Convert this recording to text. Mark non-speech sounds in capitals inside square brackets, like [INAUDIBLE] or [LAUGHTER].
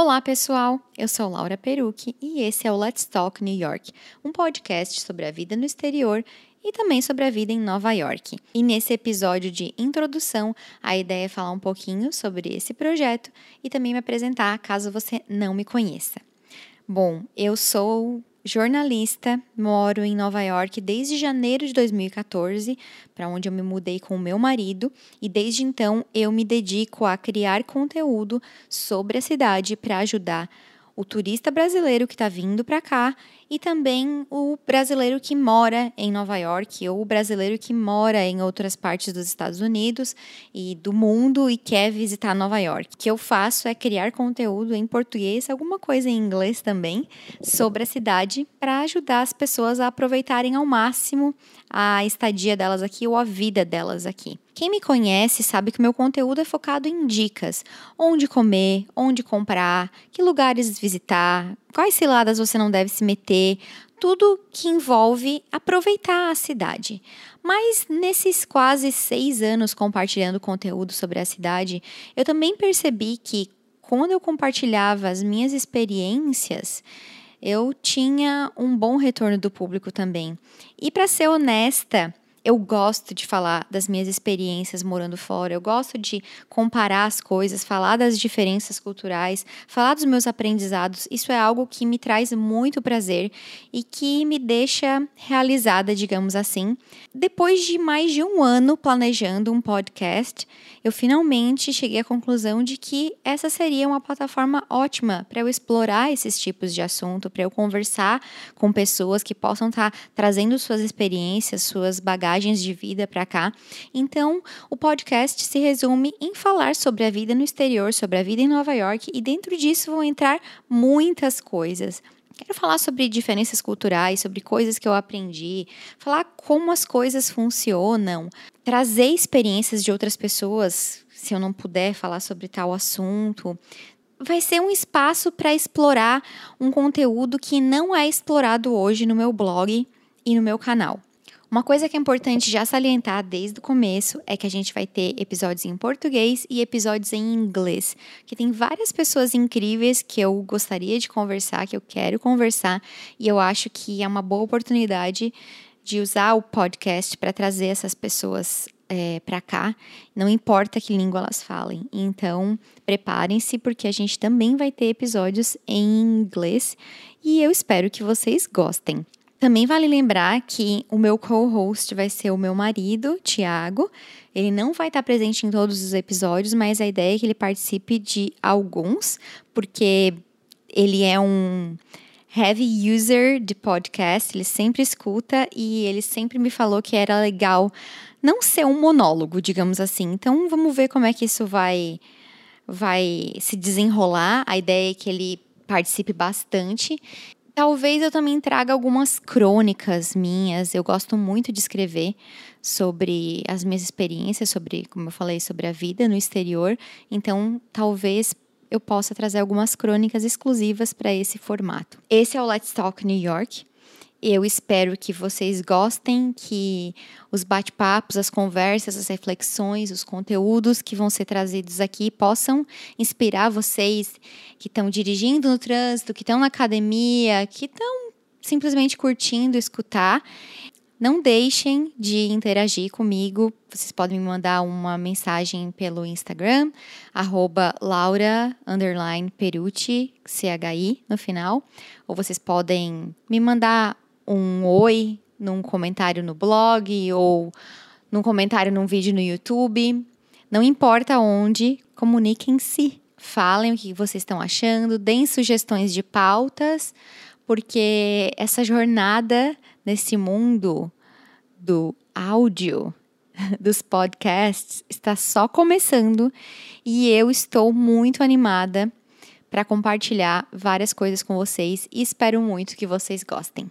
Olá, pessoal! Eu sou Laura Perucci e esse é o Let's Talk New York, um podcast sobre a vida no exterior e também sobre a vida em Nova York. E nesse episódio de introdução, a ideia é falar um pouquinho sobre esse projeto e também me apresentar caso você não me conheça. Bom, eu sou jornalista, moro em Nova York desde janeiro de 2014, para onde eu me mudei com o meu marido, e desde então eu me dedico a criar conteúdo sobre a cidade para ajudar o turista brasileiro que está vindo para cá e também o brasileiro que mora em Nova York ou o brasileiro que mora em outras partes dos Estados Unidos e do mundo e quer visitar Nova York. O que eu faço é criar conteúdo em português, alguma coisa em inglês também, sobre a cidade para ajudar as pessoas a aproveitarem ao máximo a estadia delas aqui ou a vida delas aqui. Quem me conhece sabe que meu conteúdo é focado em dicas: onde comer, onde comprar, que lugares visitar, quais ciladas você não deve se meter, tudo que envolve aproveitar a cidade. Mas nesses quase seis anos compartilhando conteúdo sobre a cidade, eu também percebi que quando eu compartilhava as minhas experiências, eu tinha um bom retorno do público também. E para ser honesta, eu gosto de falar das minhas experiências morando fora, eu gosto de comparar as coisas, falar das diferenças culturais, falar dos meus aprendizados. Isso é algo que me traz muito prazer e que me deixa realizada, digamos assim. Depois de mais de um ano planejando um podcast, eu finalmente cheguei à conclusão de que essa seria uma plataforma ótima para eu explorar esses tipos de assunto, para eu conversar com pessoas que possam estar tá trazendo suas experiências, suas bagagens de vida para cá. Então, o podcast se resume em falar sobre a vida no exterior, sobre a vida em Nova York, e dentro disso vão entrar muitas coisas. Quero falar sobre diferenças culturais, sobre coisas que eu aprendi, falar como as coisas funcionam, trazer experiências de outras pessoas, se eu não puder falar sobre tal assunto. Vai ser um espaço para explorar um conteúdo que não é explorado hoje no meu blog e no meu canal. Uma coisa que é importante já salientar desde o começo é que a gente vai ter episódios em português e episódios em inglês, que tem várias pessoas incríveis que eu gostaria de conversar, que eu quero conversar, e eu acho que é uma boa oportunidade de usar o podcast para trazer essas pessoas é, para cá, não importa que língua elas falem. Então, preparem-se, porque a gente também vai ter episódios em inglês e eu espero que vocês gostem. Também vale lembrar que o meu co-host vai ser o meu marido, Tiago. Ele não vai estar presente em todos os episódios, mas a ideia é que ele participe de alguns, porque ele é um heavy user de podcast, ele sempre escuta e ele sempre me falou que era legal não ser um monólogo, digamos assim. Então vamos ver como é que isso vai vai se desenrolar. A ideia é que ele participe bastante Talvez eu também traga algumas crônicas minhas. Eu gosto muito de escrever sobre as minhas experiências, sobre, como eu falei, sobre a vida no exterior. Então, talvez eu possa trazer algumas crônicas exclusivas para esse formato. Esse é o Let's Talk New York. Eu espero que vocês gostem, que os bate-papos, as conversas, as reflexões, os conteúdos que vão ser trazidos aqui possam inspirar vocês que estão dirigindo no trânsito, que estão na academia, que estão simplesmente curtindo escutar. Não deixem de interagir comigo. Vocês podem me mandar uma mensagem pelo Instagram, arroba no final. Ou vocês podem me mandar um oi num comentário no blog ou num comentário num vídeo no YouTube. Não importa onde, comuniquem-se. Falem o que vocês estão achando, deem sugestões de pautas, porque essa jornada nesse mundo do áudio, [LAUGHS] dos podcasts, está só começando e eu estou muito animada para compartilhar várias coisas com vocês e espero muito que vocês gostem.